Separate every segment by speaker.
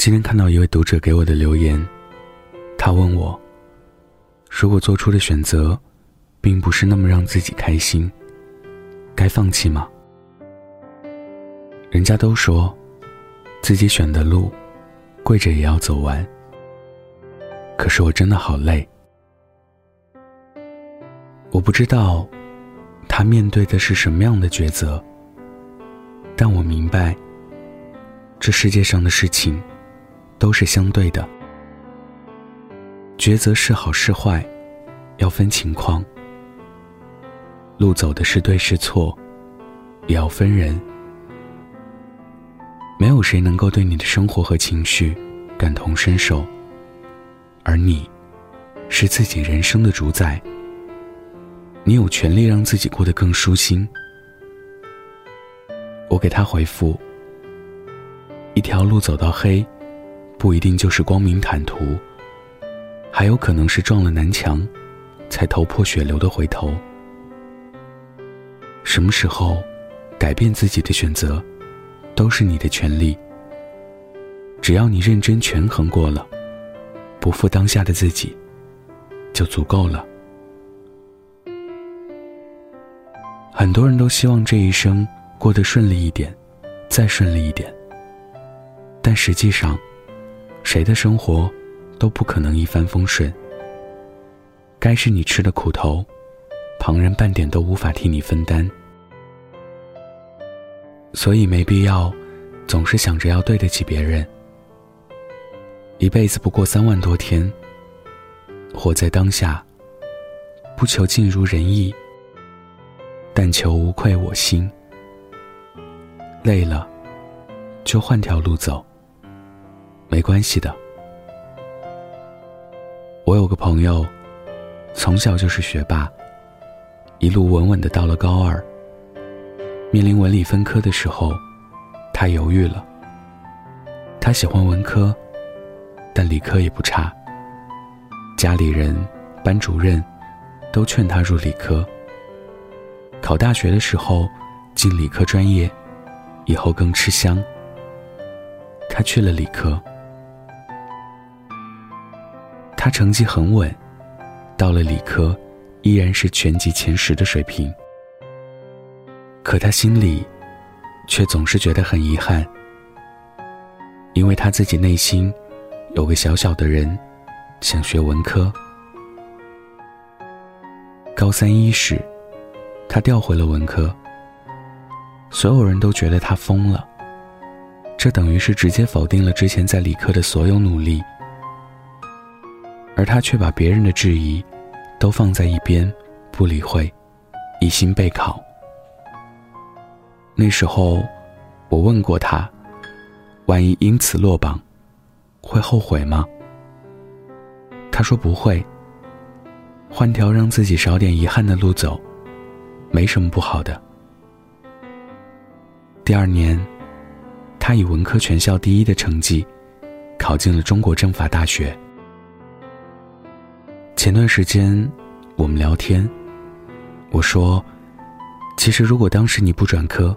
Speaker 1: 今天看到一位读者给我的留言，他问我：如果做出的选择，并不是那么让自己开心，该放弃吗？人家都说，自己选的路，跪着也要走完。可是我真的好累。我不知道，他面对的是什么样的抉择，但我明白，这世界上的事情。都是相对的，抉择是好是坏，要分情况；路走的是对是错，也要分人。没有谁能够对你的生活和情绪感同身受，而你，是自己人生的主宰。你有权利让自己过得更舒心。我给他回复：一条路走到黑。不一定就是光明坦途，还有可能是撞了南墙，才头破血流的回头。什么时候，改变自己的选择，都是你的权利。只要你认真权衡过了，不负当下的自己，就足够了。很多人都希望这一生过得顺利一点，再顺利一点，但实际上。谁的生活都不可能一帆风顺。该是你吃的苦头，旁人半点都无法替你分担。所以没必要总是想着要对得起别人。一辈子不过三万多天，活在当下，不求尽如人意，但求无愧我心。累了，就换条路走。没关系的。我有个朋友，从小就是学霸，一路稳稳的到了高二。面临文理分科的时候，他犹豫了。他喜欢文科，但理科也不差。家里人、班主任都劝他入理科。考大学的时候，进理科专业，以后更吃香。他去了理科。他成绩很稳，到了理科，依然是全级前十的水平。可他心里，却总是觉得很遗憾，因为他自己内心，有个小小的人，想学文科。高三一时，他调回了文科。所有人都觉得他疯了，这等于是直接否定了之前在理科的所有努力。而他却把别人的质疑都放在一边，不理会，一心备考。那时候，我问过他，万一因此落榜，会后悔吗？他说不会。换条让自己少点遗憾的路走，没什么不好的。第二年，他以文科全校第一的成绩，考进了中国政法大学。前段时间，我们聊天，我说，其实如果当时你不转科，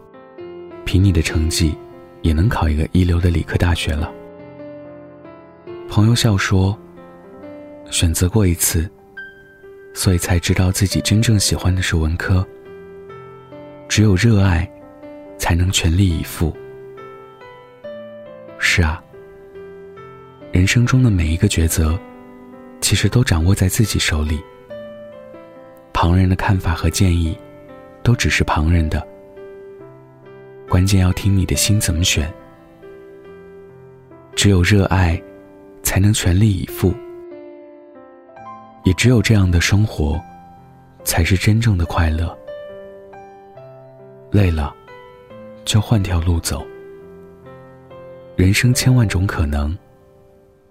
Speaker 1: 凭你的成绩，也能考一个一流的理科大学了。朋友笑说，选择过一次，所以才知道自己真正喜欢的是文科。只有热爱，才能全力以赴。是啊，人生中的每一个抉择。其实都掌握在自己手里。旁人的看法和建议，都只是旁人的。关键要听你的心怎么选。只有热爱，才能全力以赴。也只有这样的生活，才是真正的快乐。累了，就换条路走。人生千万种可能，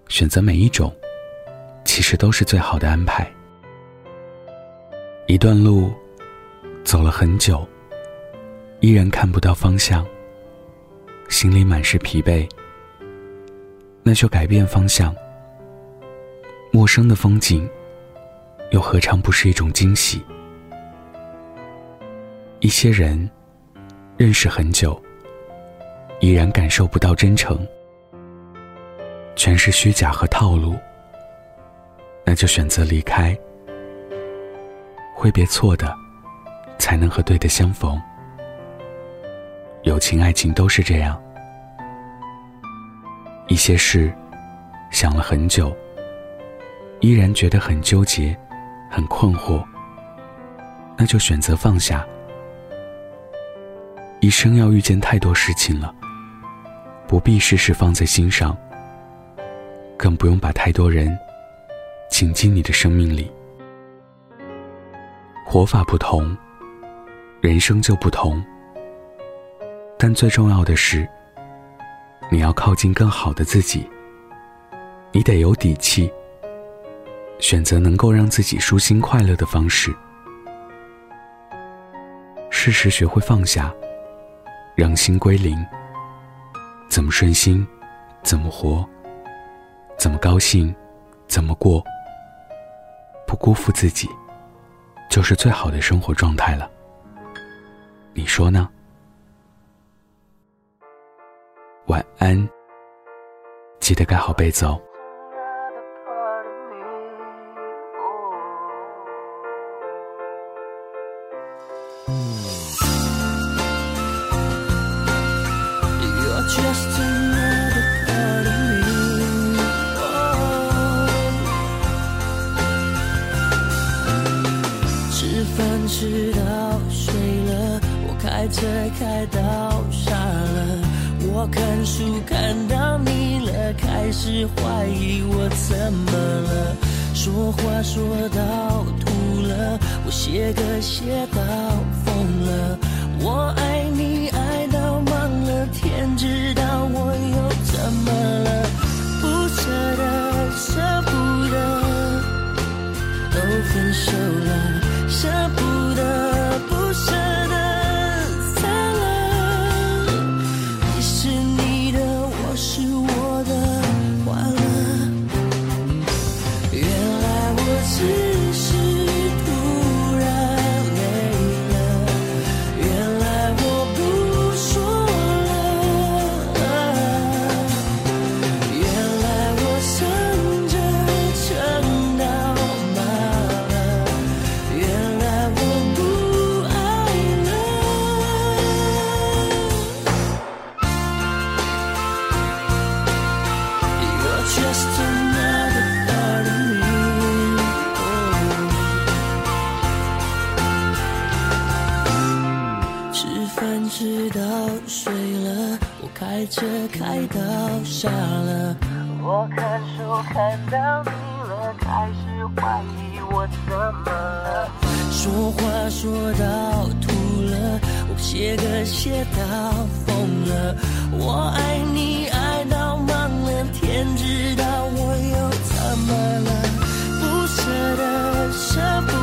Speaker 1: 选择每一种。其实都是最好的安排。一段路走了很久，依然看不到方向，心里满是疲惫。那就改变方向。陌生的风景，又何尝不是一种惊喜？一些人认识很久，依然感受不到真诚。全是虚假和套路，那就选择离开。挥别错的，才能和对的相逢。友情、爱情都是这样。一些事，想了很久，依然觉得很纠结、很困惑，那就选择放下。一生要遇见太多事情了，不必事事放在心上，更不用把太多人请进你的生命里。活法不同，人生就不同。但最重要的是，你要靠近更好的自己。你得有底气，选择能够让自己舒心快乐的方式，适时学会放下。让心归零，怎么顺心，怎么活，怎么高兴，怎么过，不辜负自己，就是最好的生活状态了。你说呢？晚安，记得盖好被子哦。
Speaker 2: 看书看到你了，开始怀疑我怎么了，说话说到吐了，我写歌写到疯了，我爱你爱到忘了，天知道我又怎么了，不舍得舍不得，都分手了，舍不。开到下了我看书看到你了开始怀疑我怎么了说话说到吐了我写歌写到疯了我爱你爱到忘了天知道我又怎么了不舍得舍不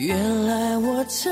Speaker 2: 原来我曾